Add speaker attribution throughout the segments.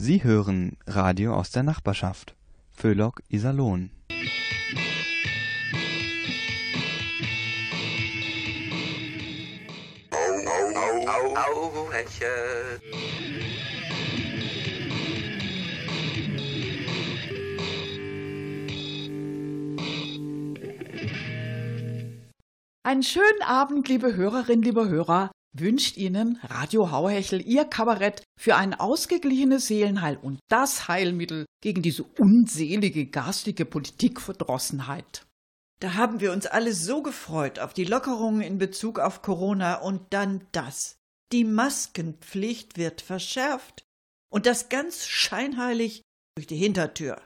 Speaker 1: Sie hören Radio aus der Nachbarschaft. Föhlock Iserlohn.
Speaker 2: Au, au, au, Heche.
Speaker 3: Einen schönen Abend, liebe Hörerinnen, liebe Hörer, wünscht Ihnen Radio Hauhechel Ihr Kabarett für ein ausgeglichenes Seelenheil und das Heilmittel gegen diese unselige garstige Politikverdrossenheit.
Speaker 4: Da haben wir uns alle so gefreut auf die Lockerungen in Bezug auf Corona und dann das. Die Maskenpflicht wird verschärft und das ganz scheinheilig durch die Hintertür.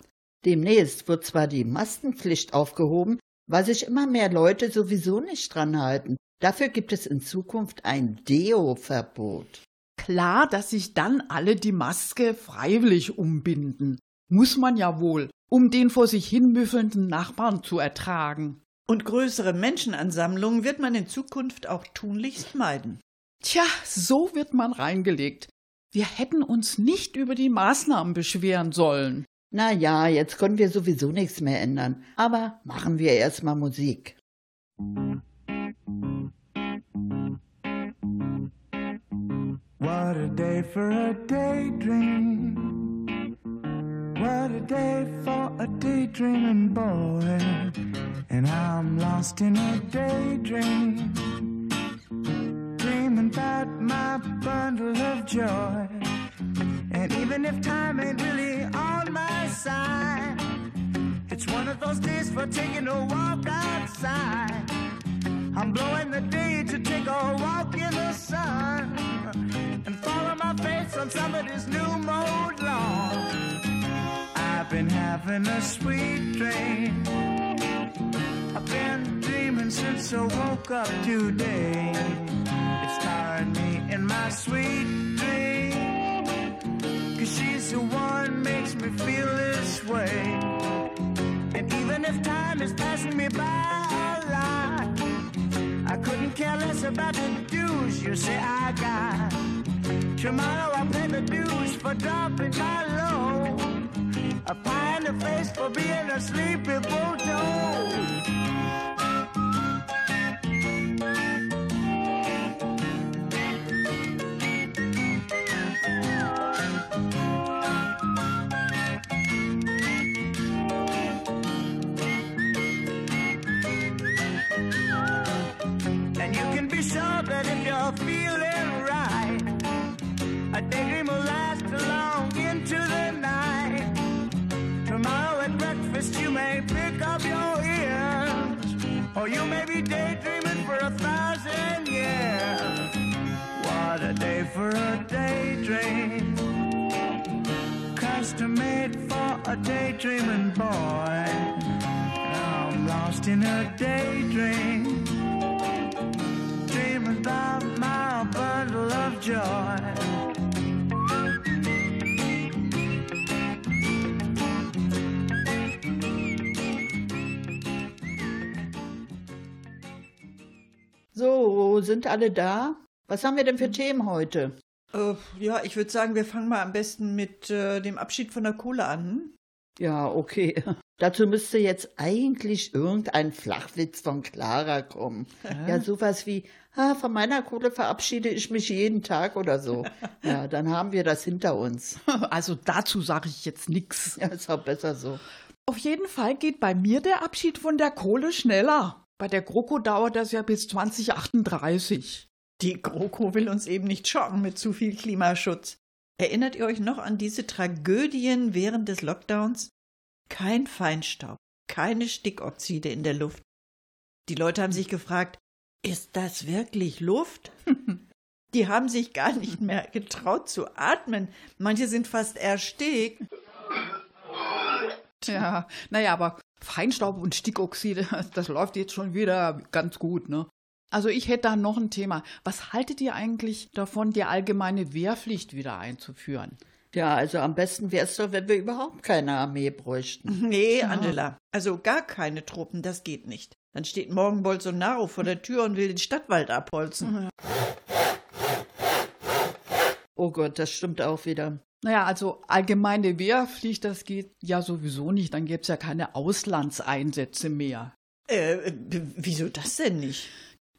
Speaker 5: Demnächst wird zwar die Maskenpflicht aufgehoben, weil sich immer mehr Leute sowieso nicht dran halten. Dafür gibt es in Zukunft ein Deo-Verbot.
Speaker 3: Klar, dass sich dann alle die Maske freiwillig umbinden. Muss man ja wohl, um den vor sich hinmüffelnden Nachbarn zu ertragen.
Speaker 4: Und größere Menschenansammlungen wird man in Zukunft auch tunlichst meiden.
Speaker 3: Tja, so wird man reingelegt. Wir hätten uns nicht über die Maßnahmen beschweren sollen.
Speaker 5: Na ja, jetzt können wir sowieso nichts mehr ändern. Aber machen wir erstmal Musik.
Speaker 6: What a day for a daydream. What a day for a daydreaming boy. And I'm lost in a daydream. Dreaming about my bundle of joy. And even if time ain't really on my side, it's one of those days for taking a walk outside. I'm blowing the day to take a walk in the sun and follow my face on somebody's new mode lawn. I've been having a sweet dream. I've been dreaming since I woke up today. It's starring me in my sweet dream. Cause she's the one makes me feel this way. And even if time is passing me by I couldn't care less about the dues you say I got. Tomorrow I'll pay the dues for dropping my load. A pie in the face for being a sleepy bulldog. A daydreaming boy. I'm lost in a daydream dreaming about my bundle of joy.
Speaker 5: So, sind alle da? Was haben wir denn für Themen heute?
Speaker 4: Äh, ja, ich würde sagen, wir fangen mal am besten mit äh, dem Abschied von der Kohle an.
Speaker 5: Ja, okay. Dazu müsste jetzt eigentlich irgendein Flachwitz von Clara kommen. Ja, sowas wie, ah, von meiner Kohle verabschiede ich mich jeden Tag oder so. Ja, dann haben wir das hinter uns.
Speaker 3: Also dazu sage ich jetzt nichts.
Speaker 5: Ja, ist auch besser so.
Speaker 3: Auf jeden Fall geht bei mir der Abschied von der Kohle schneller. Bei der GroKo dauert das ja bis 2038.
Speaker 4: Die GroKo will uns eben nicht schocken mit zu viel Klimaschutz. Erinnert ihr euch noch an diese Tragödien während des Lockdowns? Kein Feinstaub, keine Stickoxide in der Luft. Die Leute haben sich gefragt, ist das wirklich Luft? Die haben sich gar nicht mehr getraut zu atmen. Manche sind fast erstickt.
Speaker 3: Ja, naja, aber Feinstaub und Stickoxide, das läuft jetzt schon wieder ganz gut, ne? Also ich hätte da noch ein Thema. Was haltet ihr eigentlich davon, die allgemeine Wehrpflicht wieder einzuführen?
Speaker 5: Ja, also am besten wäre es doch, wenn wir überhaupt keine Armee bräuchten.
Speaker 4: Nee, Angela, also gar keine Truppen, das geht nicht. Dann steht morgen Bolsonaro vor der Tür und will den Stadtwald abholzen.
Speaker 5: Oh Gott, das stimmt auch wieder.
Speaker 3: Naja, also allgemeine Wehrpflicht, das geht ja sowieso nicht. Dann gäbe es ja keine Auslandseinsätze mehr.
Speaker 4: Äh, wieso das denn nicht?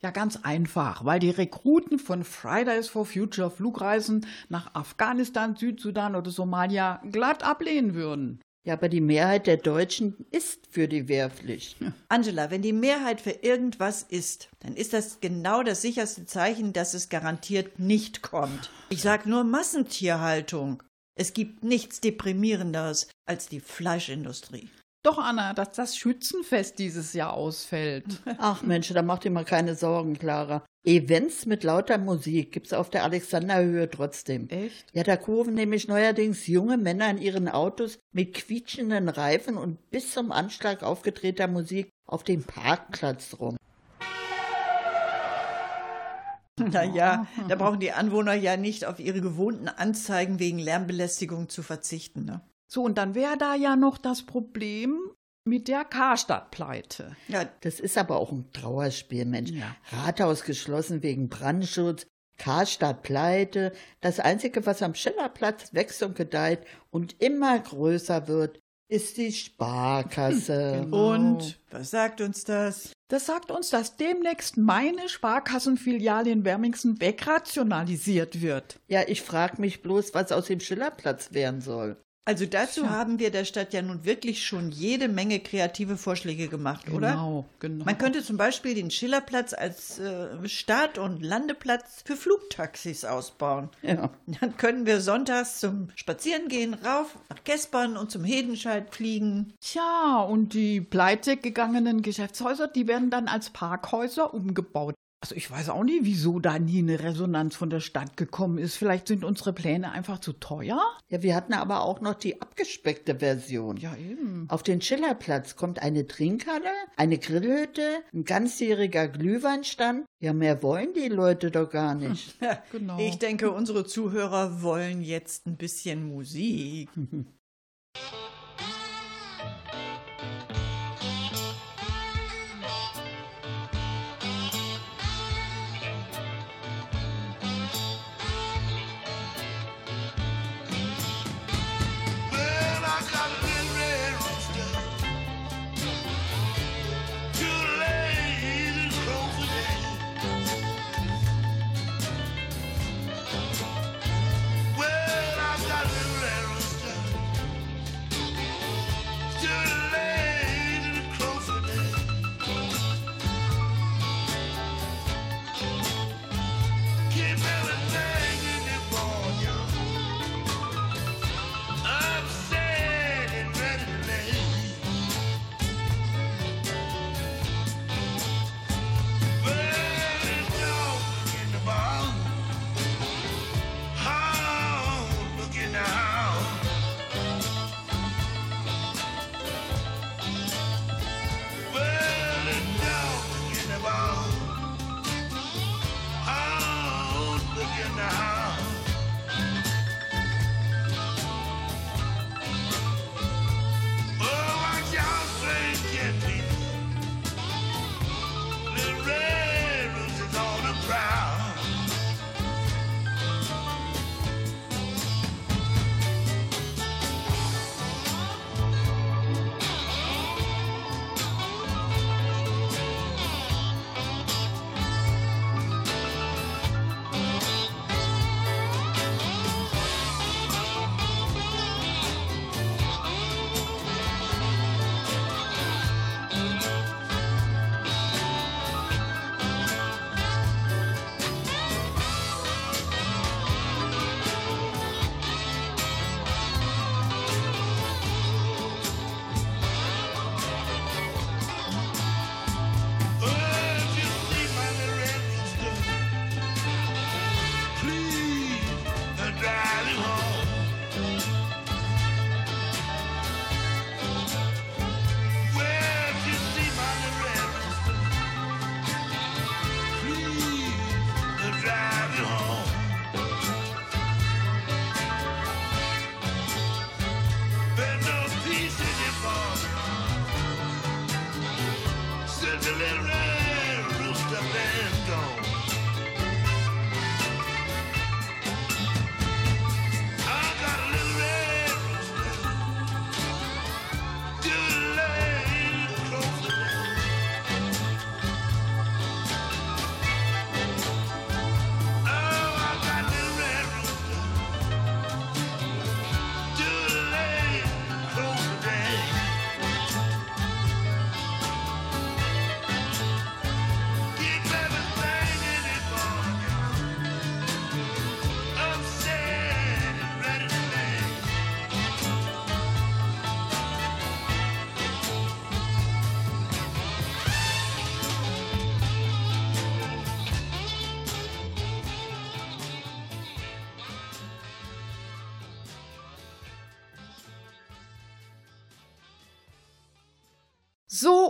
Speaker 3: Ja, ganz einfach, weil die Rekruten von Fridays for Future Flugreisen nach Afghanistan, Südsudan oder Somalia glatt ablehnen würden.
Speaker 5: Ja, aber die Mehrheit der Deutschen ist für die Wehrpflicht.
Speaker 4: Angela, wenn die Mehrheit für irgendwas ist, dann ist das genau das sicherste Zeichen, dass es garantiert nicht kommt. Ich sag nur Massentierhaltung. Es gibt nichts deprimierenderes als die Fleischindustrie.
Speaker 3: Doch, Anna, dass das Schützenfest dieses Jahr ausfällt.
Speaker 5: Ach Mensch, da macht ihr mal keine Sorgen, Clara. Events mit lauter Musik gibt's auf der Alexanderhöhe trotzdem.
Speaker 3: Echt?
Speaker 5: Ja, da kurven nämlich neuerdings junge Männer in ihren Autos mit quietschenden Reifen und bis zum Anschlag aufgedrehter Musik auf dem Parkplatz rum.
Speaker 4: Naja, da brauchen die Anwohner ja nicht auf ihre gewohnten Anzeigen wegen Lärmbelästigung zu verzichten. Ne?
Speaker 3: So, und dann wäre da ja noch das Problem mit der Karstadt-Pleite.
Speaker 4: Ja,
Speaker 5: Das ist aber auch ein Trauerspiel, Mensch.
Speaker 3: Ja.
Speaker 5: Rathaus geschlossen wegen Brandschutz, Karstadt pleite. Das Einzige, was am Schillerplatz wächst und gedeiht und immer größer wird, ist die Sparkasse.
Speaker 3: Genau.
Speaker 4: und was sagt uns das?
Speaker 3: Das sagt uns, dass demnächst meine Sparkassenfiliale in Wermingsen wegrationalisiert wird.
Speaker 5: Ja, ich frage mich bloß, was aus dem Schillerplatz werden soll.
Speaker 4: Also dazu haben wir der Stadt ja nun wirklich schon jede Menge kreative Vorschläge gemacht, oder?
Speaker 3: Genau, genau.
Speaker 4: Man könnte zum Beispiel den Schillerplatz als äh, Start- und Landeplatz für Flugtaxis ausbauen.
Speaker 5: Ja.
Speaker 4: Dann können wir sonntags zum Spazierengehen rauf nach Gespern und zum Hedenscheid fliegen.
Speaker 3: Tja, und die pleite gegangenen Geschäftshäuser, die werden dann als Parkhäuser umgebaut. Also ich weiß auch nicht, wieso da nie eine Resonanz von der Stadt gekommen ist. Vielleicht sind unsere Pläne einfach zu teuer?
Speaker 5: Ja, wir hatten aber auch noch die abgespeckte Version.
Speaker 3: Ja, eben.
Speaker 5: Auf den Schillerplatz kommt eine Trinkhalle, eine Grillhütte, ein ganzjähriger Glühweinstand. Ja, mehr wollen die Leute doch gar nicht.
Speaker 3: Genau.
Speaker 4: Ich denke, unsere Zuhörer wollen jetzt ein bisschen Musik.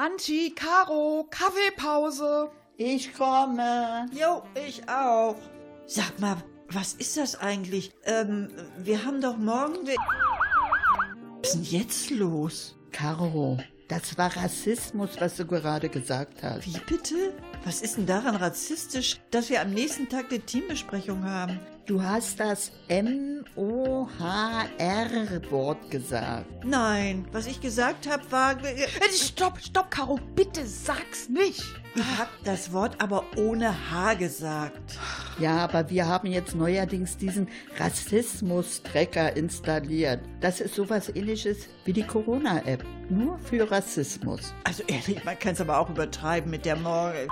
Speaker 3: Angie, Caro, Kaffeepause.
Speaker 5: Ich komme.
Speaker 4: Jo, ich auch. Sag mal, was ist das eigentlich? Ähm, wir haben doch morgen... We was ist denn jetzt los?
Speaker 5: Caro, das war Rassismus, was du gerade gesagt hast.
Speaker 4: Wie bitte? Was ist denn daran rassistisch, dass wir am nächsten Tag eine Teambesprechung haben?
Speaker 5: Du hast das M-O-H-R-Wort gesagt.
Speaker 4: Nein, was ich gesagt habe, war...
Speaker 3: Äh, Stopp, stopp, Caro, bitte sag's nicht.
Speaker 4: Ich habe das Wort aber ohne H gesagt.
Speaker 5: Ja, aber wir haben jetzt neuerdings diesen Rassismus-Tracker installiert. Das ist sowas ähnliches wie die Corona-App, nur für Rassismus.
Speaker 4: Also ehrlich, man kann es aber auch übertreiben mit der Morgen.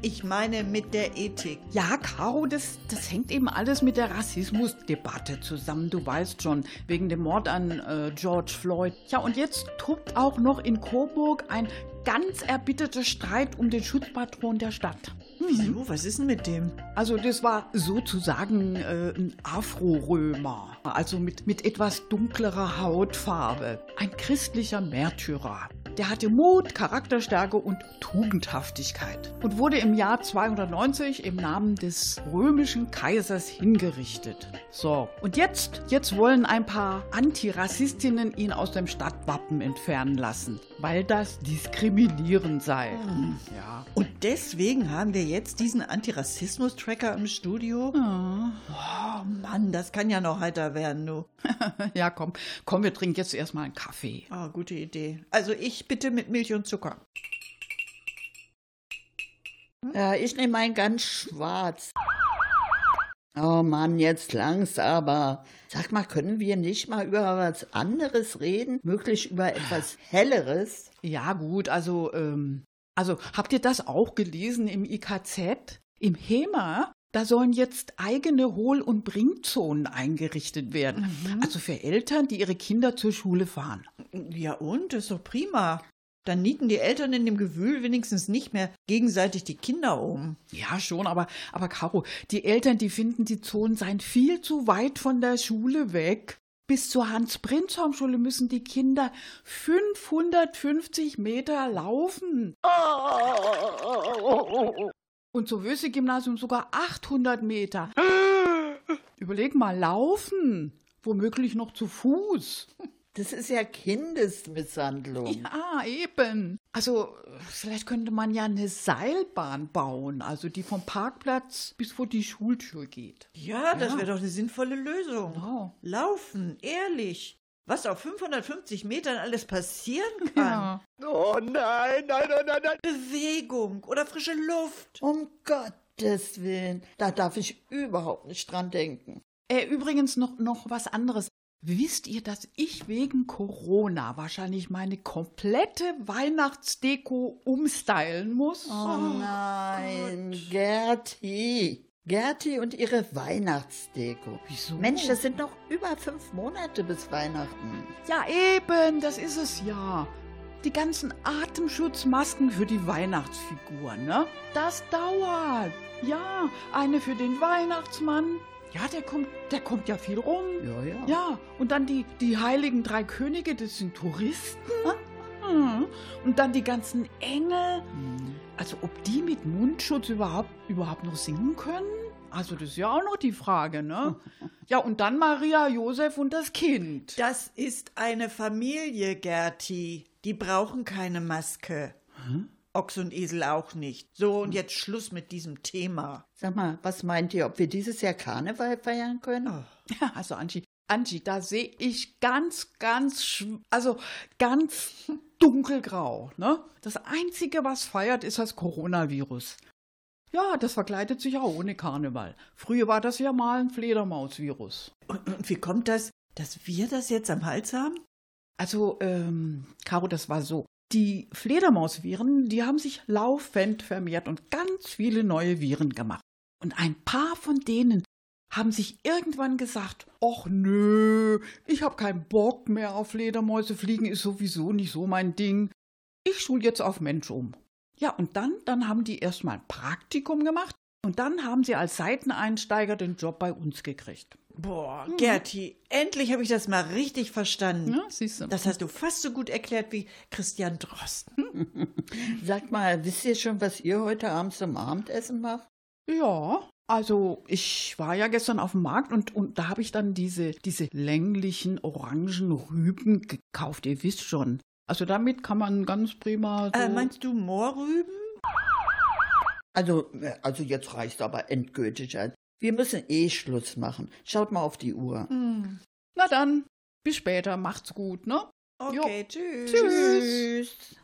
Speaker 4: Ich meine mit der Ethik.
Speaker 3: Ja, Caro, das, das hängt eben alles mit der Rassismusdebatte zusammen. Du weißt schon, wegen dem Mord an äh, George Floyd. Ja, und jetzt tobt auch noch in Coburg ein ganz erbitterter Streit um den Schutzpatron der Stadt.
Speaker 4: Wieso? Was ist denn mit dem?
Speaker 3: Also das war sozusagen äh, ein Afro-Römer, also mit, mit etwas dunklerer Hautfarbe. Ein christlicher Märtyrer. Der hatte Mut, Charakterstärke und Tugendhaftigkeit und wurde im Jahr 290 im Namen des römischen Kaisers hingerichtet. So, und jetzt, jetzt wollen ein paar Antirassistinnen ihn aus dem Stadtwappen entfernen lassen, weil das diskriminierend sei. Ja.
Speaker 4: Und deswegen haben wir jetzt diesen Antirassismus-Tracker im Studio? Oh Mann, das kann ja noch heiter werden, du.
Speaker 3: ja, komm, komm, wir trinken jetzt erstmal einen Kaffee.
Speaker 4: Ah, gute Idee. Also ich bitte mit Milch und Zucker.
Speaker 5: Ja, ich nehme einen ganz schwarz. Oh Mann, jetzt lang's aber. Sag mal, können wir nicht mal über was anderes reden? Möglich über etwas Helleres?
Speaker 3: Ja, gut, also, ähm, also habt ihr das auch gelesen im IKZ? Im HEMA? Da sollen jetzt eigene Hohl- und Bringzonen eingerichtet werden. Also für Eltern, die ihre Kinder zur Schule fahren.
Speaker 4: Ja und? Ist doch prima. Dann nieten die Eltern in dem Gewühl wenigstens nicht mehr gegenseitig die Kinder um.
Speaker 3: Ja, schon, aber, aber Caro, die Eltern, die finden, die Zonen seien viel zu weit von der Schule weg. Bis zur Hans-Prinzhorn-Schule müssen die Kinder 550 Meter laufen. Und zum Wöse-Gymnasium sogar 800 Meter. Überleg mal, laufen. Womöglich noch zu Fuß.
Speaker 5: Das ist ja Kindesmisshandlung.
Speaker 3: Ja, eben. Also, vielleicht könnte man ja eine Seilbahn bauen, also die vom Parkplatz bis vor die Schultür geht.
Speaker 4: Ja, das wäre doch eine sinnvolle Lösung.
Speaker 3: Genau.
Speaker 4: Laufen, ehrlich. Was auf 550 Metern alles passieren kann.
Speaker 3: Ja.
Speaker 2: Oh nein, nein, nein, nein, nein.
Speaker 4: Bewegung oder frische Luft.
Speaker 5: Um Gottes Willen, da darf ich überhaupt nicht dran denken.
Speaker 3: Äh, übrigens noch, noch was anderes. Wisst ihr, dass ich wegen Corona wahrscheinlich meine komplette Weihnachtsdeko umstylen muss?
Speaker 5: Oh nein, Gerti. Gerti und ihre Weihnachtsdeko.
Speaker 3: Wieso?
Speaker 5: Mensch, das sind noch über fünf Monate bis Weihnachten.
Speaker 3: Ja, eben, das ist es ja. Die ganzen Atemschutzmasken für die Weihnachtsfiguren, ne? Das dauert. Ja, eine für den Weihnachtsmann. Ja, der kommt, der kommt ja viel rum.
Speaker 5: Ja, ja.
Speaker 3: Ja, und dann die, die heiligen drei Könige, das sind Touristen. Mhm. Und dann die ganzen Engel. Also ob die mit Mundschutz überhaupt, überhaupt noch singen können? Also das ist ja auch noch die Frage, ne? Ja, und dann Maria, Josef und das Kind.
Speaker 4: Das ist eine Familie, Gerti. Die brauchen keine Maske. Ochs und Esel auch nicht. So, und jetzt Schluss mit diesem Thema.
Speaker 5: Sag mal, was meint ihr, ob wir dieses Jahr Karneval feiern können?
Speaker 3: Ja, also Angie, Angie, da sehe ich ganz, ganz, also ganz dunkelgrau. Ne? Das Einzige, was feiert, ist das Coronavirus. Ja, das verkleidet sich auch ohne Karneval. Früher war das ja mal ein Fledermausvirus.
Speaker 4: Und, und wie kommt das, dass wir das jetzt am Hals haben?
Speaker 3: Also, ähm, Caro, das war so. Die Fledermausviren, die haben sich laufend vermehrt und ganz viele neue Viren gemacht. Und ein paar von denen haben sich irgendwann gesagt, ach nö, ich hab keinen Bock mehr auf Fledermäuse, fliegen ist sowieso nicht so mein Ding. Ich schul jetzt auf Mensch um. Ja, und dann, dann haben die erstmal ein Praktikum gemacht und dann haben sie als Seiteneinsteiger den Job bei uns gekriegt.
Speaker 4: Boah, Gerti, endlich habe ich das mal richtig verstanden.
Speaker 3: Ja, siehst du.
Speaker 4: Das hast du fast so gut erklärt wie Christian Drosten.
Speaker 5: Sagt mal, wisst ihr schon, was ihr heute Abend zum Abendessen macht?
Speaker 3: Ja, also ich war ja gestern auf dem Markt und, und da habe ich dann diese, diese länglichen orangen Rüben gekauft, ihr wisst schon. Also damit kann man ganz prima so
Speaker 4: Äh, meinst du Moorrüben?
Speaker 5: Also, äh, also jetzt reicht's aber endgültig. an. Wir müssen eh Schluss machen. Schaut mal auf die Uhr.
Speaker 3: Na dann, bis später, macht's gut, ne?
Speaker 4: Okay, tschüss.
Speaker 5: Tschüss.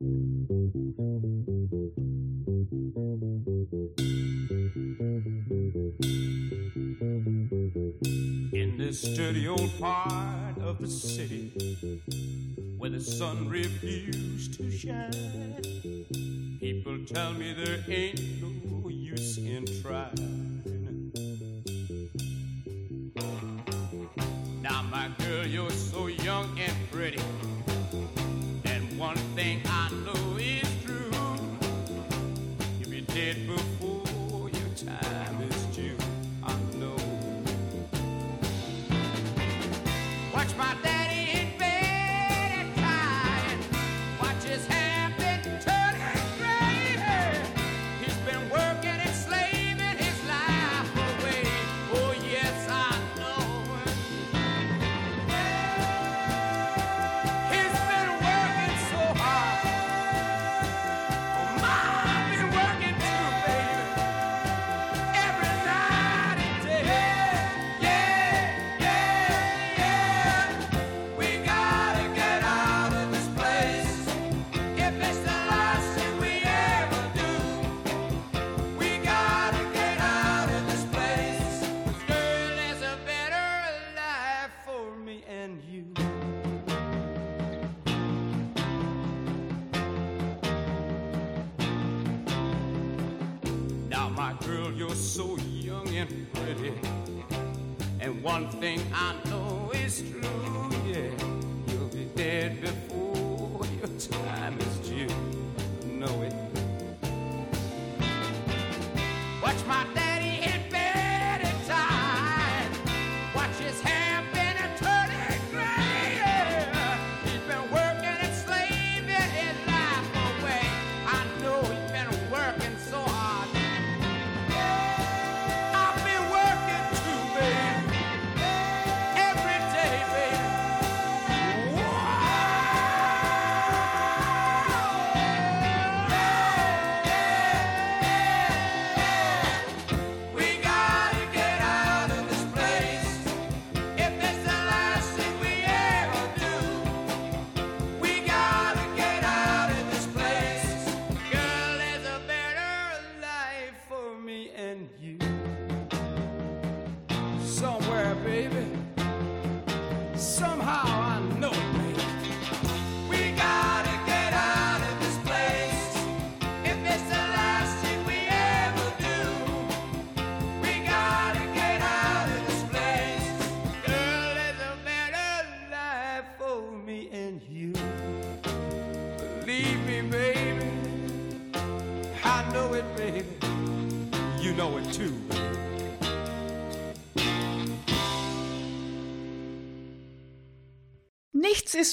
Speaker 2: In dirty old part of the city where the sun refused to shine, people tell me there ain't no use in trying. Now, my girl, you're so young and pretty, my daddy And one thing I know is true, yeah. You'll be dead before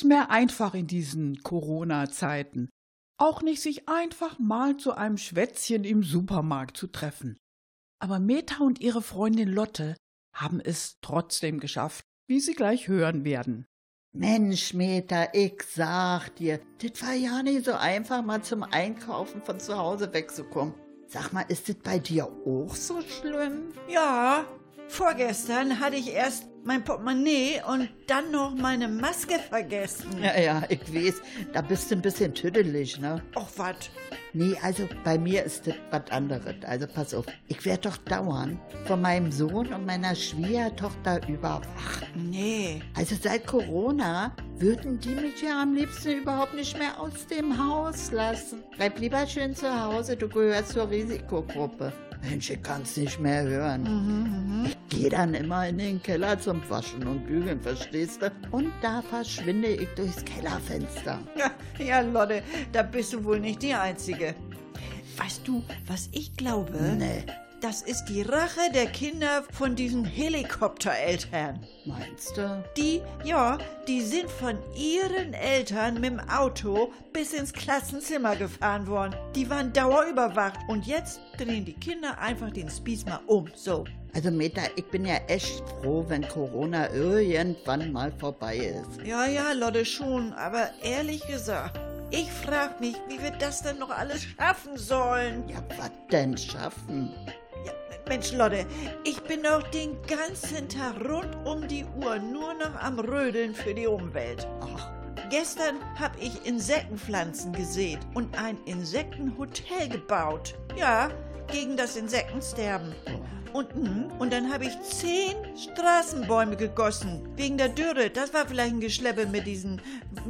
Speaker 3: Nichts mehr einfach in diesen Corona-Zeiten. Auch nicht sich einfach mal zu einem Schwätzchen im Supermarkt zu treffen. Aber Meta und ihre Freundin Lotte haben es trotzdem geschafft, wie sie gleich hören werden.
Speaker 5: Mensch, Meta, ich sag dir, das war ja nicht so einfach, mal zum Einkaufen von zu Hause wegzukommen. Sag mal, ist das bei dir auch so schlimm?
Speaker 4: Ja, vorgestern hatte ich erst mein Portemonnaie und dann noch meine Maske vergessen.
Speaker 5: Ja, ja, ich weiß, da bist du ein bisschen tüdelig, ne?
Speaker 4: Och, wat?
Speaker 5: Nee, also bei mir ist das was anderes. Also pass auf, ich werde doch dauernd von meinem Sohn und meiner Schwiegertochter überwacht.
Speaker 4: Nee.
Speaker 5: Also seit Corona würden die mich ja am liebsten überhaupt nicht mehr aus dem Haus lassen. Bleib lieber schön zu Hause, du gehörst zur Risikogruppe. Mensch, ich kann's nicht mehr hören. Ich gehe dann immer in den Keller zum Waschen und Bügeln, verstehst du? Und da verschwinde ich durchs Kellerfenster.
Speaker 4: Ja, ja, Lotte, da bist du wohl nicht die Einzige. Weißt du, was ich glaube?
Speaker 5: Nee,
Speaker 4: Das ist die Rache der Kinder von diesen Helikoptereltern.
Speaker 5: meinst du?
Speaker 4: Die, ja, die sind von ihren Eltern mit dem Auto bis ins Klassenzimmer gefahren worden. Die waren dauerüberwacht und jetzt drehen die Kinder einfach den Spieß mal um. So.
Speaker 5: Also Meta, ich bin ja echt froh, wenn Corona irgendwann mal vorbei ist.
Speaker 4: Ja, ja, Lotte schon, aber ehrlich gesagt, ich frag mich, wie wir das denn noch alles schaffen sollen.
Speaker 5: Ja, was denn schaffen?
Speaker 4: Mensch, Lotte, ich bin doch den ganzen Tag rund um die Uhr nur noch am Rödeln für die Umwelt.
Speaker 5: Ach,
Speaker 4: Gestern habe ich Insektenpflanzen gesät und ein Insektenhotel gebaut. Ja, gegen das Insektensterben. Und, hm, und dann habe ich zehn Straßenbäume gegossen. Wegen der Dürre. Das war vielleicht ein Geschleppe mit diesen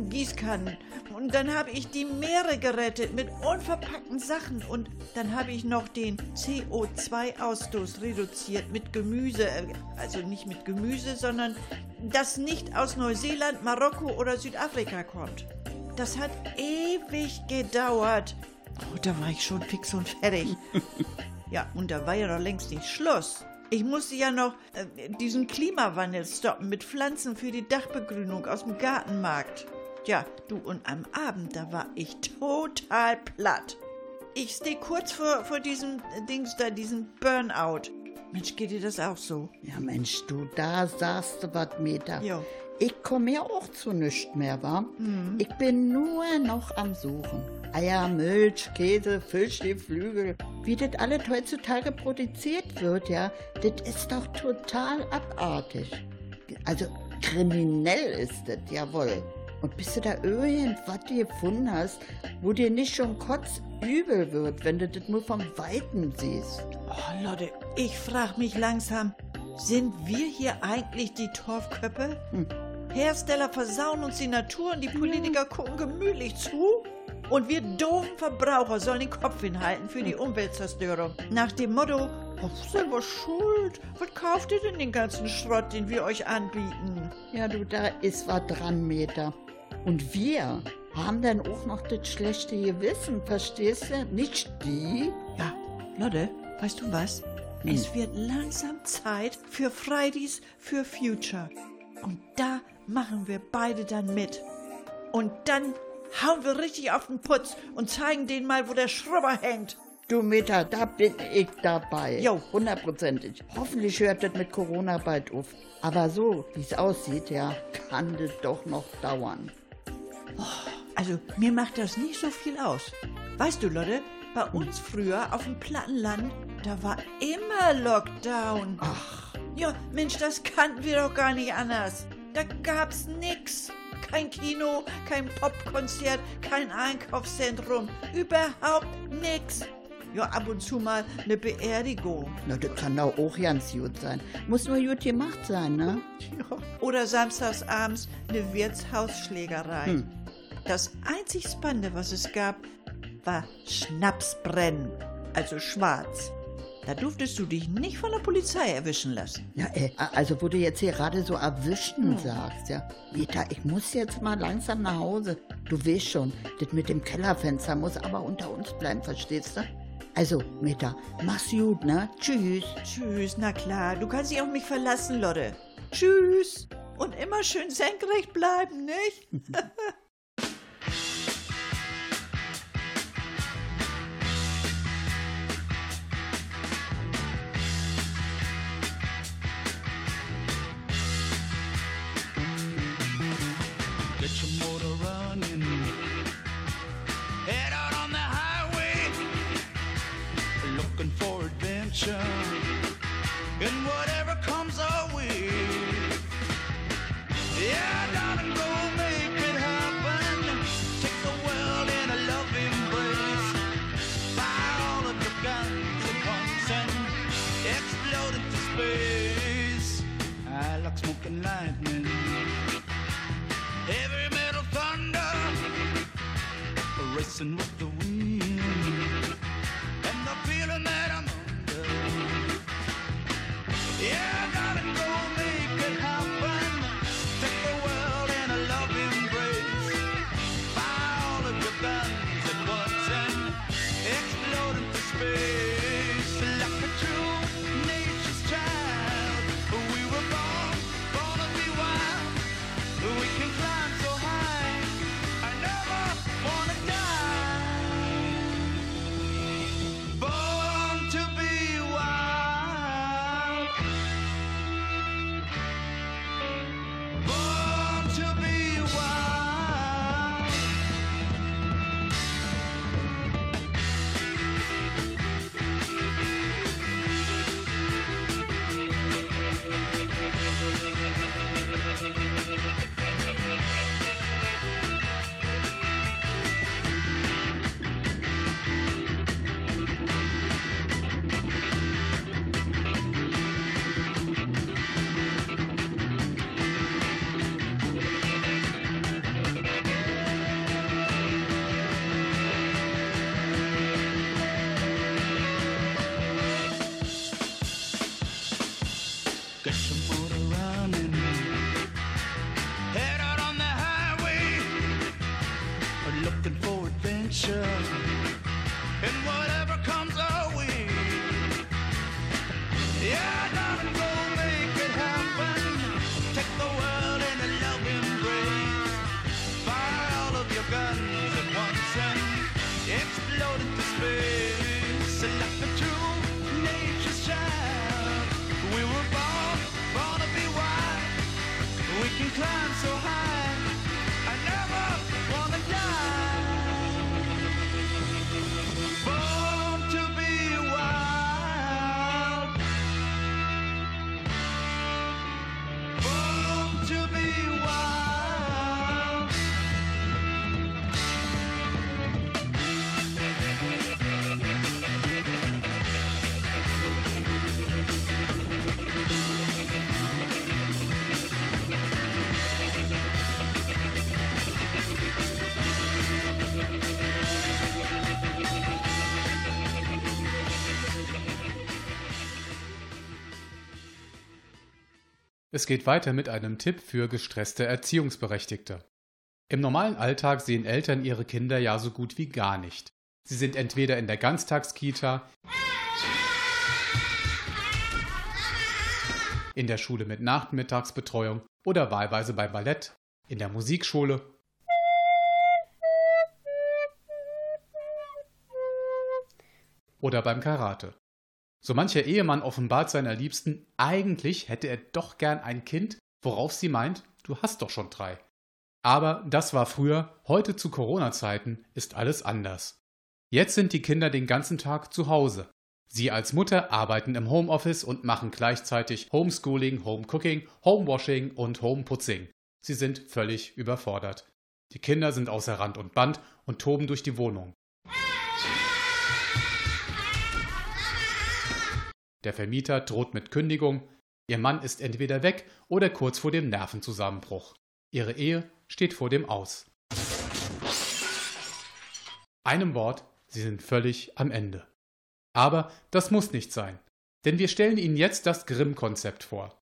Speaker 4: Gießkannen. Und dann habe ich die Meere gerettet mit unverpackten Sachen. Und dann habe ich noch den CO2-Ausstoß reduziert mit Gemüse. Äh, Also nicht mit Gemüse, sondern das nicht aus Neuseeland, Marokko oder Südafrika kommt. Das hat ewig gedauert. Oh, da war ich schon fix und fertig. Ja, und da war ja noch längst nicht Schluss. Ich musste ja noch äh, diesen Klimawandel stoppen mit Pflanzen für die Dachbegrünung aus dem Gartenmarkt. Ja, du, und am Abend, da war ich total platt. Ich stehe kurz vor, vor diesem Dings da, diesem Burnout. Mensch, geht dir das auch so?
Speaker 5: ja Mensch, du, da sagst du was, Meta.
Speaker 4: Jo.
Speaker 5: Ich komme ja auch zu nichts mehr, wa? Ich bin nur noch am Suchen. Eier, Milch, Käse, Fisch, die Flügel. Wie das alles heutzutage produziert wird, ja, das ist doch total abartig. Also kriminell ist das, jawohl. Und bis du da irgendwas gefunden hast, wo dir nicht schon kotzübel wird, wenn du das nur vom Weiten siehst.
Speaker 4: Oh, Leute, ich frage mich langsam, sind wir hier eigentlich die Torfköppe? Hersteller versauen uns die Natur und die Politiker gucken gemütlich zu? Und wir doofen Verbraucher sollen den Kopf hinhalten für die Umweltzerstörung. Nach dem Motto, oh, selber schuld. Was kauft ihr denn den ganzen Schrott, den wir euch anbieten?
Speaker 5: Ja, du, da ist was dran, Meter. Und wir haben dann auch noch das schlechte Gewissen, verstehst du? Nicht die.
Speaker 4: Ja, Lotte, weißt du was? Es wird langsam Zeit für Fridays for Future. Und da machen wir beide dann mit. Und dann hauen wir richtig auf den Putz und zeigen denen mal, wo der Schrubber hängt.
Speaker 5: Du, Meter, da bin ich dabei.
Speaker 4: Jo.
Speaker 5: Hundertprozentig. Hoffentlich hört das mit Corona bald auf. Aber so, wie es aussieht, ja, kann das doch noch dauern.
Speaker 4: Also, mir macht das nicht so viel aus. Weißt du, Lotte, bei uns früher auf dem Plattenland, da war immer Lockdown. Ach. Ja, Mensch, das kannten wir doch gar nicht anders. Da gab's nix. Kein Kino, kein Popkonzert, kein Einkaufszentrum. Überhaupt nix. Ja, ab und zu mal eine Beerdigung.
Speaker 5: Na, das kann doch auch ganz gut sein. Muss nur gut gemacht sein, ne?
Speaker 4: Ja. Oder samstags abends eine Wirtshausschlägerei. Das einzig Spannende, was es gab, war Schnapsbrennen, also schwarz. Da durftest du dich nicht von der Polizei erwischen lassen.
Speaker 5: Ja, äh, also wo du jetzt hier gerade so erwischen sagst, ja. Meta, ich muss jetzt mal langsam nach Hause. Du weißt schon, das mit dem Kellerfenster muss aber unter uns bleiben, verstehst du? Also, Meta, mach's gut, ne? Tschüss.
Speaker 4: Tschüss, na klar, du kannst dich auf mich verlassen, Lotte. Tschüss. Und immer schön senkrecht bleiben, nicht?
Speaker 6: Listen with the wind.
Speaker 7: Es geht weiter mit einem Tipp für gestresste Erziehungsberechtigte. Im normalen Alltag sehen Eltern ihre Kinder ja so gut wie gar nicht. Sie sind entweder in der Ganztagskita, in der Schule mit Nachmittagsbetreuung oder wahlweise bei Ballett, in der Musikschule oder beim Karate. So mancher Ehemann offenbart seiner Liebsten, eigentlich hätte er doch gern ein Kind, worauf sie meint, du hast doch schon drei. Aber das war früher, heute zu Corona-Zeiten ist alles anders. Jetzt sind die Kinder den ganzen Tag zu Hause. Sie als Mutter arbeiten im Homeoffice und machen gleichzeitig Homeschooling, Homecooking, Homewashing und Homeputzing. Sie sind völlig überfordert. Die Kinder sind außer Rand und Band und toben durch die Wohnung. Der Vermieter droht mit Kündigung. Ihr Mann ist entweder weg oder kurz vor dem Nervenzusammenbruch. Ihre Ehe steht vor dem Aus. Einem Wort, sie sind völlig am Ende. Aber das muss nicht sein, denn wir stellen Ihnen jetzt das Grimm-Konzept vor.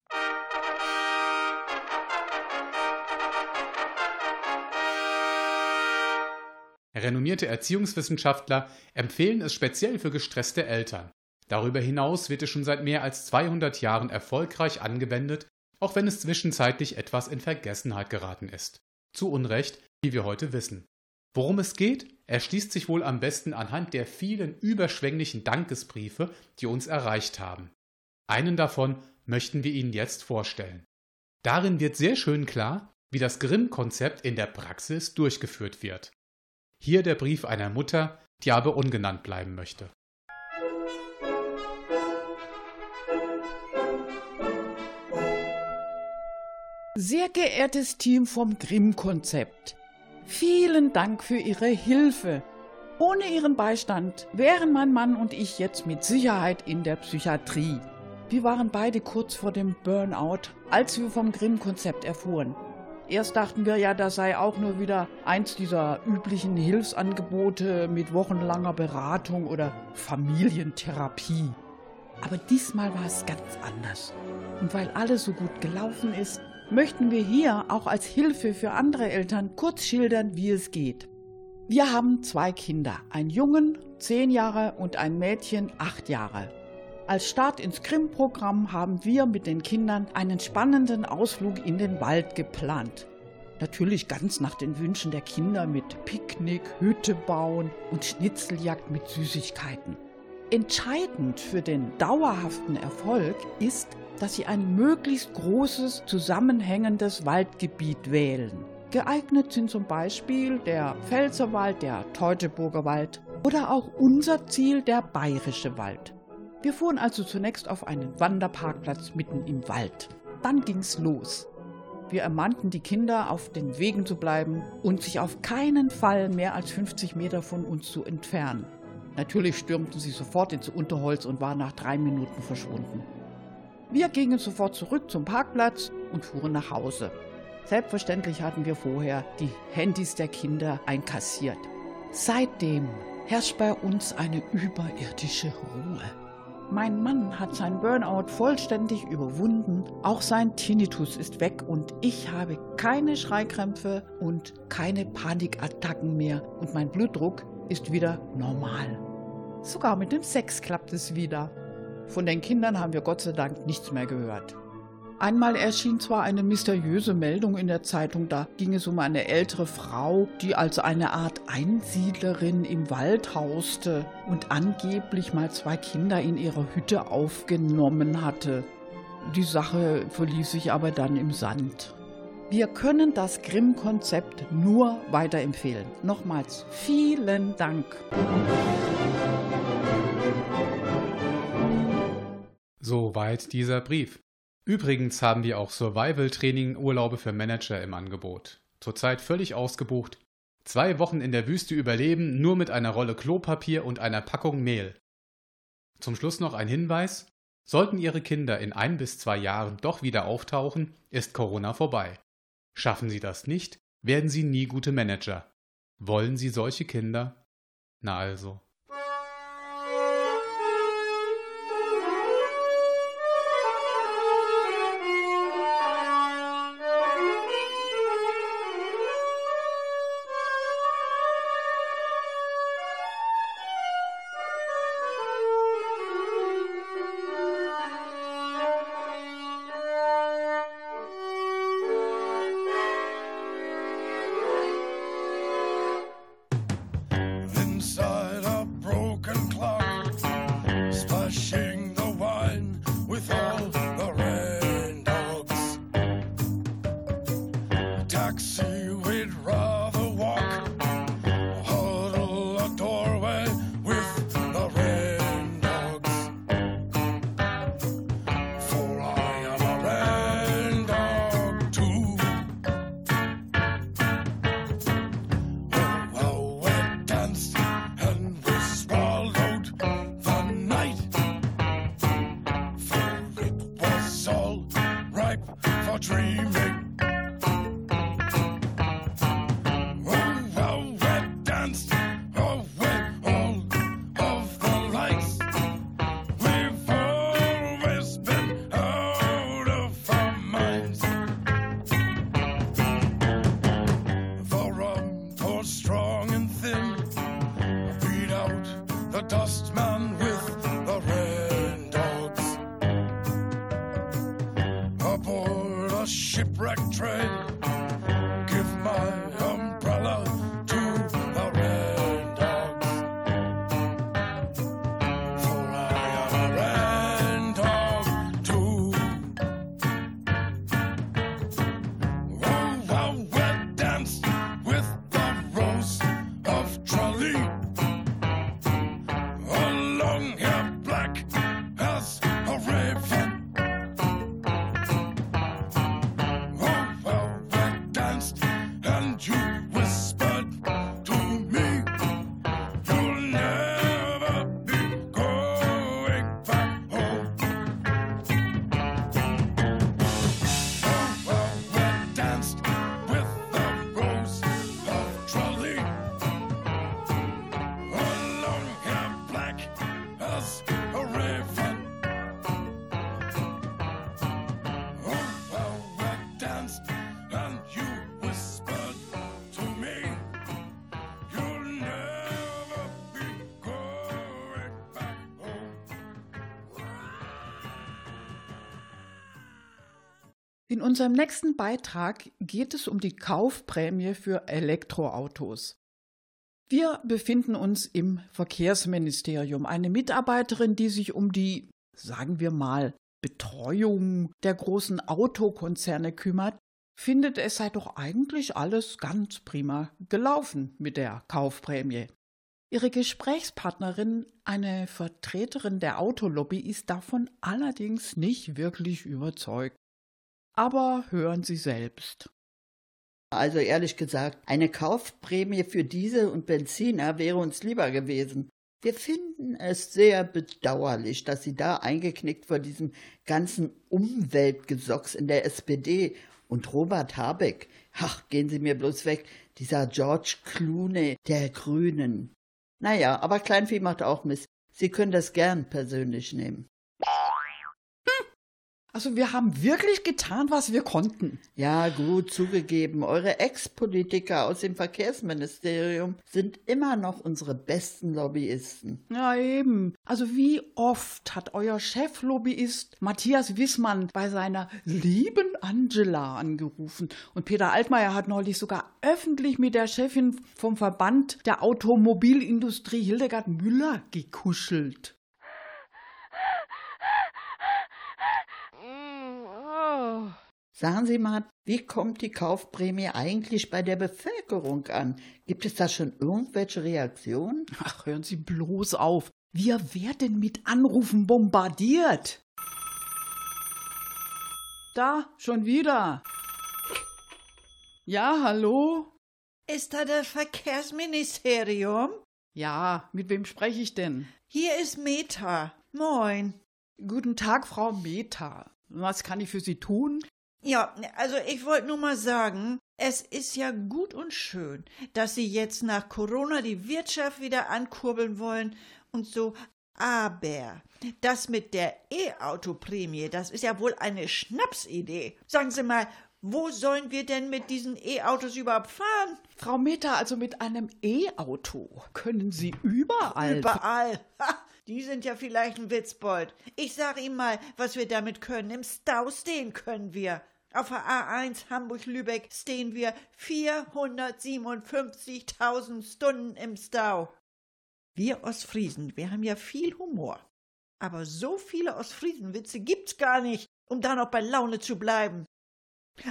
Speaker 7: Renommierte Erziehungswissenschaftler empfehlen es speziell für gestresste Eltern. Darüber hinaus wird es schon seit mehr als 200 Jahren erfolgreich angewendet, auch wenn es zwischenzeitlich etwas in Vergessenheit geraten ist. Zu Unrecht, wie wir heute wissen. Worum es geht, erschließt sich wohl am besten anhand der vielen überschwänglichen Dankesbriefe, die uns erreicht haben. Einen davon möchten wir Ihnen jetzt vorstellen. Darin wird sehr schön klar, wie das Grimm-Konzept in der Praxis durchgeführt wird. Hier der Brief einer Mutter, die aber ungenannt bleiben möchte.
Speaker 3: Sehr geehrtes Team vom Grimm-Konzept, vielen Dank für Ihre Hilfe. Ohne Ihren Beistand wären mein Mann und ich jetzt mit Sicherheit in der Psychiatrie. Wir waren beide kurz vor dem Burnout, als wir vom Grimm-Konzept erfuhren. Erst dachten wir ja, das sei auch nur wieder eins dieser üblichen Hilfsangebote mit wochenlanger Beratung oder Familientherapie. Aber diesmal war es ganz anders. Und weil alles so gut gelaufen ist, möchten wir hier auch als Hilfe für andere Eltern kurz schildern, wie es geht. Wir haben zwei Kinder, einen Jungen, zehn Jahre, und ein Mädchen, acht Jahre. Als Start ins Grimm-Programm haben wir mit den Kindern einen spannenden Ausflug in den Wald geplant. Natürlich ganz nach den Wünschen der Kinder mit Picknick, Hütte bauen und Schnitzeljagd mit Süßigkeiten. Entscheidend für den dauerhaften Erfolg ist, dass sie ein möglichst großes, zusammenhängendes Waldgebiet wählen. Geeignet sind zum Beispiel der Pfälzerwald, der Teutoburger Wald oder auch unser Ziel, der Bayerische Wald. Wir fuhren also zunächst auf einen Wanderparkplatz mitten im Wald. Dann ging's los. Wir ermahnten die Kinder, auf den Wegen zu bleiben und sich auf keinen Fall mehr als 50 Meter von uns zu entfernen. Natürlich stürmten sie sofort ins Unterholz und waren nach drei Minuten verschwunden. Wir gingen sofort zurück zum Parkplatz und fuhren nach Hause. Selbstverständlich hatten wir vorher die Handys der Kinder einkassiert. Seitdem herrscht bei uns eine überirdische Ruhe. Mein Mann hat sein Burnout vollständig überwunden, auch sein Tinnitus ist weg und ich habe keine Schreikrämpfe und keine Panikattacken mehr und mein Blutdruck ist wieder normal. Sogar mit dem Sex klappt es wieder. Von den Kindern haben wir Gott sei Dank nichts mehr gehört. Einmal erschien zwar eine mysteriöse Meldung in der Zeitung, da ging es um eine ältere Frau, die als eine Art Einsiedlerin im Wald hauste und angeblich mal zwei Kinder in ihrer Hütte aufgenommen hatte. Die Sache verlief sich aber dann im Sand. Wir können das Grimm-Konzept nur weiterempfehlen. Nochmals vielen Dank.
Speaker 8: Soweit dieser Brief. Übrigens haben wir auch Survival-Training-Urlaube für Manager im Angebot. Zurzeit völlig ausgebucht. Zwei Wochen in der Wüste überleben, nur mit einer Rolle Klopapier und einer Packung Mehl. Zum Schluss noch ein Hinweis. Sollten Ihre Kinder in ein bis zwei Jahren doch wieder auftauchen, ist Corona vorbei. Schaffen Sie das nicht, werden Sie nie gute Manager. Wollen Sie solche Kinder? Na also.
Speaker 3: In unserem nächsten Beitrag geht es um die Kaufprämie für Elektroautos. Wir befinden uns im Verkehrsministerium. Eine Mitarbeiterin, die sich um die, sagen wir mal, Betreuung der großen Autokonzerne kümmert, findet, es sei doch eigentlich alles ganz prima gelaufen mit der Kaufprämie. Ihre Gesprächspartnerin, eine Vertreterin der Autolobby, ist davon allerdings nicht wirklich überzeugt. Aber hören Sie selbst.
Speaker 5: Also ehrlich gesagt, eine Kaufprämie für Diesel und Benziner wäre uns lieber gewesen. Wir finden es sehr bedauerlich, dass Sie da eingeknickt vor diesem ganzen Umweltgesocks in der SPD und Robert Habeck. Ach, gehen Sie mir bloß weg, dieser George Clooney der Grünen. Naja, aber Kleinvieh macht auch Mist. Sie können das gern persönlich nehmen.
Speaker 3: Also wir haben wirklich getan, was wir konnten.
Speaker 5: Ja, gut zugegeben, eure Ex-Politiker aus dem Verkehrsministerium sind immer noch unsere besten Lobbyisten.
Speaker 3: Ja, eben. Also wie oft hat euer Cheflobbyist Matthias Wissmann bei seiner lieben Angela angerufen und Peter Altmaier hat neulich sogar öffentlich mit der Chefin vom Verband der Automobilindustrie Hildegard Müller gekuschelt.
Speaker 5: Sagen Sie mal, wie kommt die Kaufprämie eigentlich bei der Bevölkerung an? Gibt es da schon irgendwelche Reaktionen?
Speaker 3: Ach, hören Sie bloß auf. Wir werden mit Anrufen bombardiert. Da, schon wieder. Ja, hallo?
Speaker 4: Ist da das Verkehrsministerium?
Speaker 3: Ja, mit wem spreche ich denn?
Speaker 4: Hier ist Meta. Moin.
Speaker 3: Guten Tag, Frau Meta. Was kann ich für Sie tun?
Speaker 4: Ja, also ich wollte nur mal sagen, es ist ja gut und schön, dass Sie jetzt nach Corona die Wirtschaft wieder ankurbeln wollen und so. Aber das mit der E-Auto-Prämie, das ist ja wohl eine Schnapsidee. Sagen Sie mal, wo sollen wir denn mit diesen E-Autos überhaupt fahren?
Speaker 3: Frau Meta, also mit einem E-Auto können Sie überall.
Speaker 4: Überall. Ha, die sind ja vielleicht ein Witzbold. Ich sag Ihnen mal, was wir damit können. Im Stau stehen können wir. Auf der A1 Hamburg-Lübeck stehen wir 457.000 Stunden im Stau. Wir Ostfriesen, wir haben ja viel Humor. Aber so viele Ostfriesenwitze gibt's gar nicht, um da noch bei Laune zu bleiben.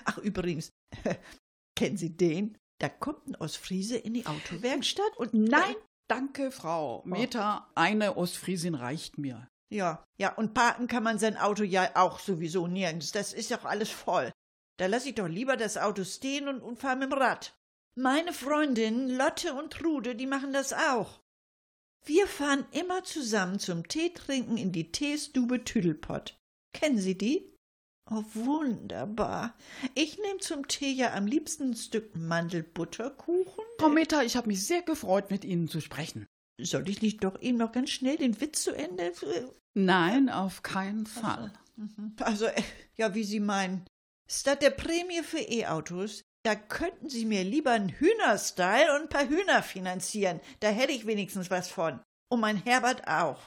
Speaker 4: Ach, übrigens, kennen Sie den? Da kommt ein Ostfriese in die Autowerkstatt und
Speaker 3: Nein, danke, Frau Meta. Eine Ostfriesin reicht mir.
Speaker 4: Ja, ja, und parken kann man sein Auto ja auch sowieso nirgends. Das ist ja auch alles voll. Da lasse ich doch lieber das Auto stehen und, und fahre mit dem Rad. Meine Freundinnen Lotte und Trude, die machen das auch. Wir fahren immer zusammen zum Teetrinken in die Teestube Tüdelpott. Kennen Sie die? Oh, wunderbar. Ich nehme zum Tee ja am liebsten ein Stück Mandelbutterkuchen.
Speaker 3: Frau Meta, ich habe mich sehr gefreut, mit Ihnen zu sprechen.
Speaker 4: Soll ich nicht doch eben noch ganz schnell den Witz zu Ende?
Speaker 3: Nein, auf keinen Fall.
Speaker 4: Also, äh, ja, wie Sie meinen. Statt der Prämie für E-Autos, da könnten Sie mir lieber einen Hühnerstyle und ein paar Hühner finanzieren. Da hätte ich wenigstens was von. Und mein Herbert auch.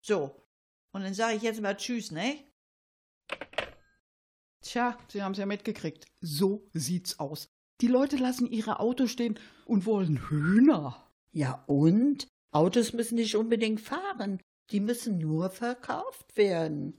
Speaker 4: So. Und dann sage ich jetzt mal Tschüss, ne?
Speaker 3: Tja, Sie haben es ja mitgekriegt. So sieht's aus. Die Leute lassen ihre Autos stehen und wollen Hühner.
Speaker 5: Ja und? Autos müssen nicht unbedingt fahren. Die müssen nur verkauft werden.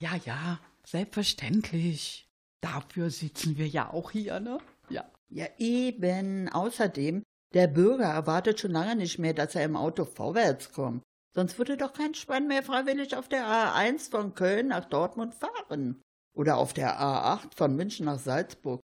Speaker 3: Ja, ja, selbstverständlich. Dafür sitzen wir ja auch hier, ne? Ja.
Speaker 5: Ja, eben. Außerdem, der Bürger erwartet schon lange nicht mehr, dass er im Auto vorwärts kommt. Sonst würde doch kein Schwein mehr freiwillig auf der A1 von Köln nach Dortmund fahren. Oder auf der A8 von München nach Salzburg.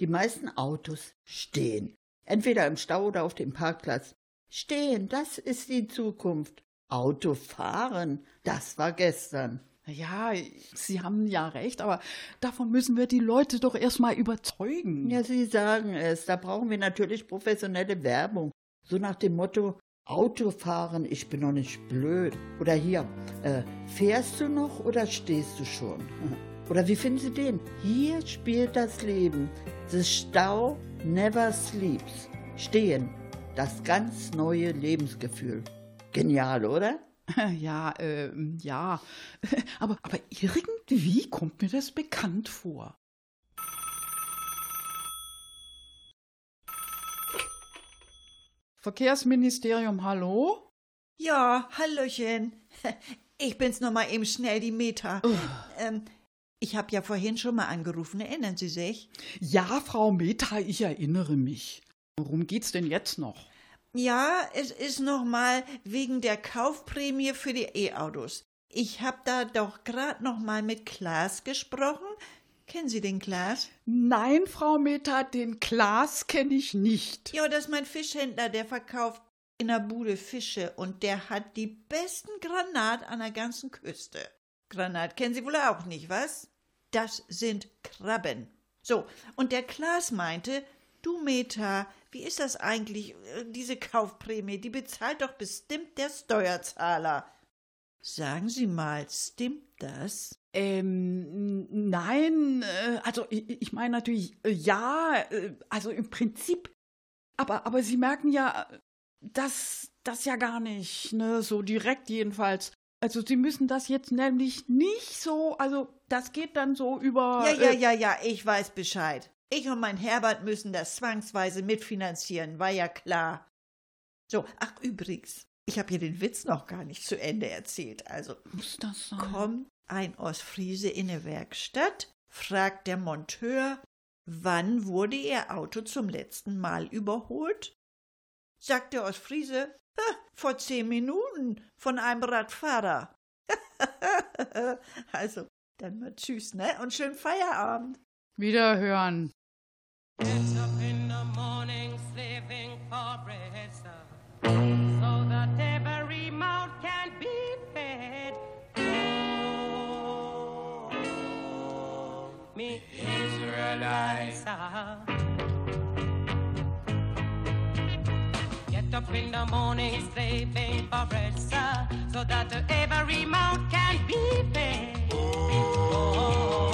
Speaker 5: Die meisten Autos stehen. Entweder im Stau oder auf dem Parkplatz. Stehen, das ist die Zukunft. Auto fahren, das war gestern.
Speaker 3: Ja, Sie haben ja recht, aber davon müssen wir die Leute doch erstmal überzeugen.
Speaker 5: Ja, Sie sagen es. Da brauchen wir natürlich professionelle Werbung. So nach dem Motto, Autofahren, ich bin noch nicht blöd. Oder hier, äh, fährst du noch oder stehst du schon? Oder wie finden Sie den? Hier spielt das Leben. The Stau never sleeps. Stehen. Das ganz neue Lebensgefühl. Genial, oder?
Speaker 3: Ja, ähm, ja. Aber, aber irgendwie kommt mir das bekannt vor. Verkehrsministerium, hallo?
Speaker 4: Ja, Hallöchen. Ich bin's noch mal eben schnell, die Meta. Ähm, ich habe ja vorhin schon mal angerufen, erinnern Sie sich?
Speaker 3: Ja, Frau Meta, ich erinnere mich. Worum geht's denn jetzt noch?
Speaker 4: Ja, es ist noch mal wegen der Kaufprämie für die E-Autos. Ich habe da doch gerade noch mal mit Klaas gesprochen. Kennen Sie den Klaas?
Speaker 3: Nein, Frau Meta, den Klaas kenne ich nicht.
Speaker 4: Ja, das ist mein Fischhändler, der verkauft in der Bude Fische und der hat die besten Granat an der ganzen Küste. Granat kennen Sie wohl auch nicht, was? Das sind Krabben. So, und der Klaas meinte, du Meta, wie ist das eigentlich, äh, diese Kaufprämie, die bezahlt doch bestimmt der Steuerzahler. Sagen Sie mal, stimmt das?
Speaker 3: Ähm, nein, äh, also ich, ich meine natürlich, äh, ja, äh, also im Prinzip, aber, aber Sie merken ja, dass das ja gar nicht, ne, so direkt jedenfalls. Also Sie müssen das jetzt nämlich nicht so, also das geht dann so über.
Speaker 4: Ja, ja, ja, ja, ich weiß Bescheid. Ich und mein Herbert müssen das zwangsweise mitfinanzieren, war ja klar. So, ach übrigens, ich habe hier den Witz noch gar nicht zu Ende erzählt. Also,
Speaker 3: Muss das sein?
Speaker 4: kommt ein Ostfriese in eine Werkstatt, fragt der Monteur, wann wurde Ihr Auto zum letzten Mal überholt? Sagt der Ostfriese, "Ha, vor zehn Minuten von einem Radfahrer. also, dann mal tschüss, ne? Und schönen Feierabend.
Speaker 3: Wiederhören.
Speaker 2: Get up in the morning, slaving for bread, so that every mouth can be fed. Oh, me Israelites. Get up in the morning, slaving for bread, so that every mouth can be fed. Oh,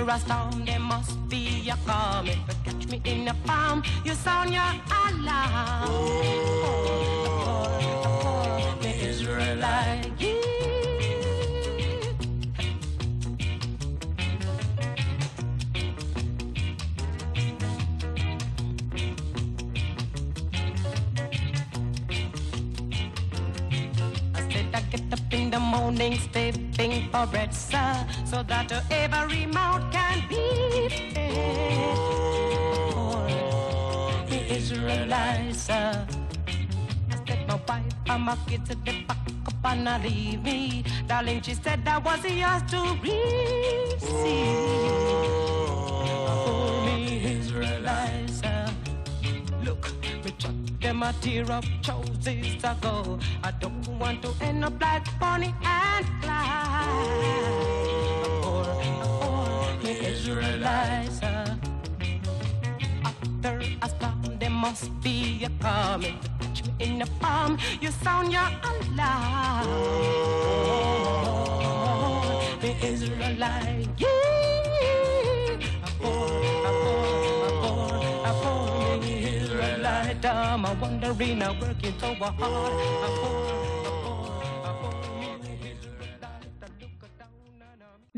Speaker 2: After a storm, there must be a calm. If you catch me in a palm, you sound your alarm. Oh, the Israelite. Yeah. I in the morning, stepping for bread, sir, so that every mouth can be fed. Oh, the Israelites, sir. I said my wife and my kids said they pack up and I leave me. Darling, she said that was yours to receive. Oh, me Israelites, sir. Look, me chuck them a tear up choices ago. I don't want to end up like Bonnie Israelites. After a storm, there must be a calm. If you in the palm, you sound your alarm. Oh, me Israelite. Yeah. I'm a wondering, I'm working so hard.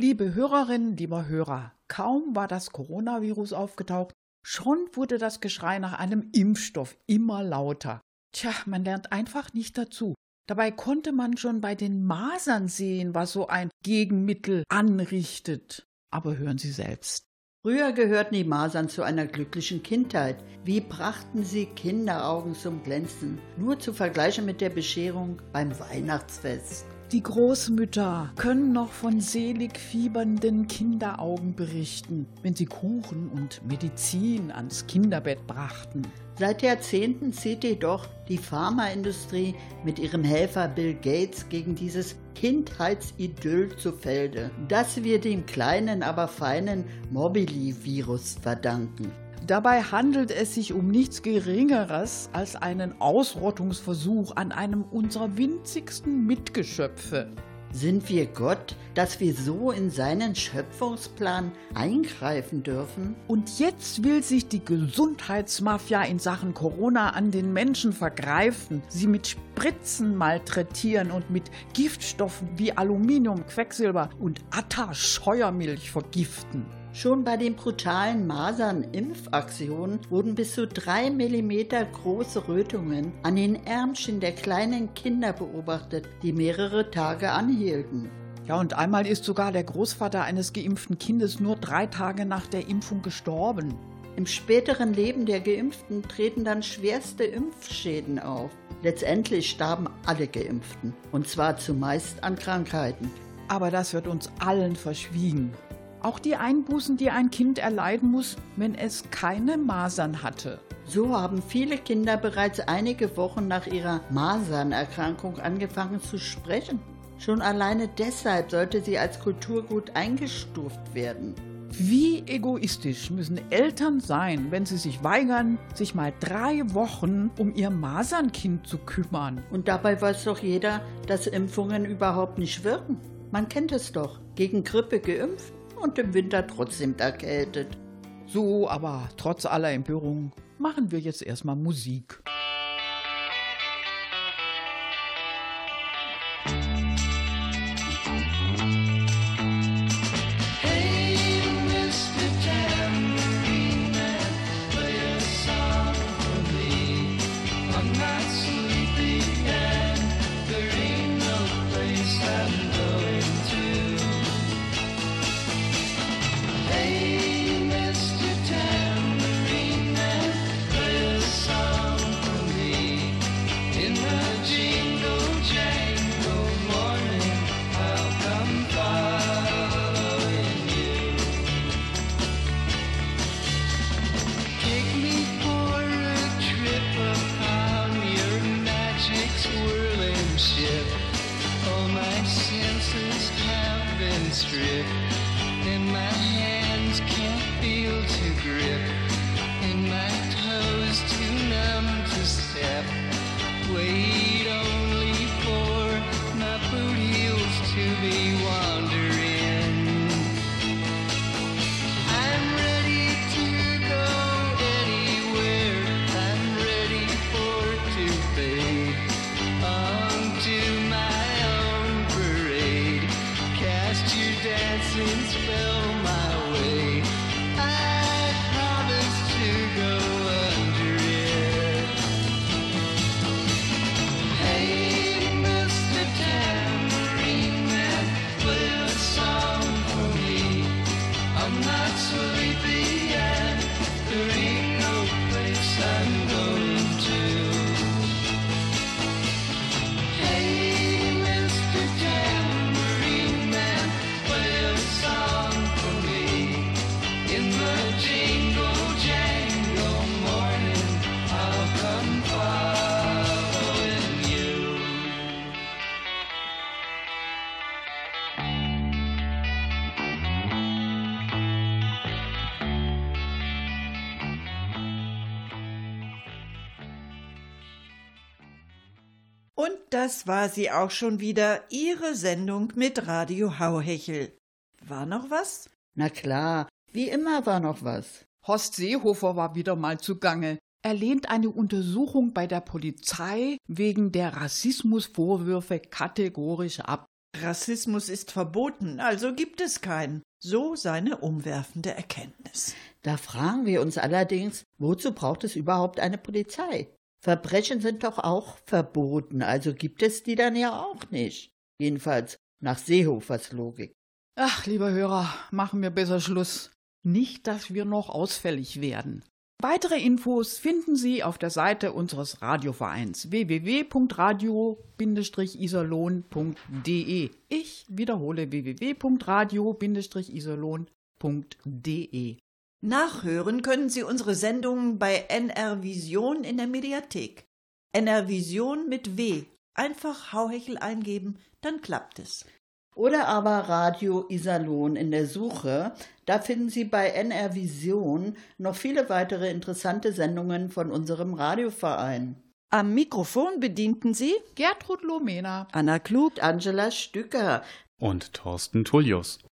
Speaker 3: Liebe Hörerinnen, lieber Hörer, kaum war das Coronavirus aufgetaucht, schon wurde das Geschrei nach einem Impfstoff immer lauter. Tja, man lernt einfach nicht dazu. Dabei konnte man schon bei den Masern sehen, was so ein Gegenmittel anrichtet. Aber hören Sie selbst.
Speaker 5: Früher gehörten die Masern zu einer glücklichen Kindheit. Wie brachten sie Kinderaugen zum Glänzen? Nur zu vergleichen mit der Bescherung beim Weihnachtsfest.
Speaker 3: Die Großmütter können noch von selig fiebernden Kinderaugen berichten, wenn sie Kuchen und Medizin ans Kinderbett brachten.
Speaker 5: Seit Jahrzehnten zieht jedoch die Pharmaindustrie mit ihrem Helfer Bill Gates gegen dieses Kindheitsidyll zu Felde, das wir dem kleinen, aber feinen Mobili-Virus verdanken.
Speaker 3: Dabei handelt es sich um nichts Geringeres als einen Ausrottungsversuch an einem unserer winzigsten Mitgeschöpfe.
Speaker 5: Sind wir Gott, dass wir so in seinen Schöpfungsplan eingreifen dürfen?
Speaker 3: Und jetzt will sich die Gesundheitsmafia in Sachen Corona an den Menschen vergreifen, sie mit Spritzen malträtieren und mit Giftstoffen wie Aluminium, Quecksilber und Atta-Scheuermilch vergiften.
Speaker 5: Schon bei den brutalen Masern-Impfaktionen wurden bis zu drei Millimeter große Rötungen an den Ärmchen der kleinen Kinder beobachtet, die mehrere Tage anhielten.
Speaker 3: Ja, und einmal ist sogar der Großvater eines geimpften Kindes nur drei Tage nach der Impfung gestorben.
Speaker 5: Im späteren Leben der Geimpften treten dann schwerste Impfschäden auf. Letztendlich starben alle Geimpften, und zwar zumeist an Krankheiten.
Speaker 3: Aber das wird uns allen verschwiegen. Auch die Einbußen, die ein Kind erleiden muss, wenn es keine Masern hatte.
Speaker 5: So haben viele Kinder bereits einige Wochen nach ihrer Masernerkrankung angefangen zu sprechen. Schon alleine deshalb sollte sie als Kulturgut eingestuft werden.
Speaker 3: Wie egoistisch müssen Eltern sein, wenn sie sich weigern, sich mal drei Wochen um ihr Masernkind zu kümmern?
Speaker 5: Und dabei weiß doch jeder, dass Impfungen überhaupt nicht wirken. Man kennt es doch. Gegen Grippe geimpft und im Winter trotzdem erkältet.
Speaker 3: So, aber trotz aller Empörung machen wir jetzt erstmal Musik.
Speaker 4: Das war sie auch schon wieder, ihre Sendung mit Radio Hauhechel. War noch was?
Speaker 5: Na klar, wie immer war noch was.
Speaker 3: Horst Seehofer war wieder mal zugange. Er lehnt eine Untersuchung bei der Polizei wegen der Rassismusvorwürfe kategorisch ab.
Speaker 4: Rassismus ist verboten, also gibt es keinen. So seine umwerfende Erkenntnis.
Speaker 5: Da fragen wir uns allerdings, wozu braucht es überhaupt eine Polizei? Verbrechen sind doch auch verboten, also gibt es die dann ja auch nicht. Jedenfalls nach Seehofers Logik.
Speaker 3: Ach, lieber Hörer, machen wir besser Schluss. Nicht, dass wir noch ausfällig werden. Weitere Infos finden Sie auf der Seite unseres Radiovereins www.radio-iserlohn.de. Ich wiederhole www.radio-iserlohn.de.
Speaker 4: Nachhören können Sie unsere Sendungen bei NR Vision in der Mediathek. NR Vision mit W. Einfach Hauhechel eingeben, dann klappt es.
Speaker 5: Oder aber Radio Iserlohn in der Suche. Da finden Sie bei NR Vision noch viele weitere interessante Sendungen von unserem Radioverein.
Speaker 4: Am Mikrofon bedienten Sie
Speaker 3: Gertrud Lomena.
Speaker 4: Anna Klug,
Speaker 5: Angela Stücker.
Speaker 7: Und Thorsten Tullius.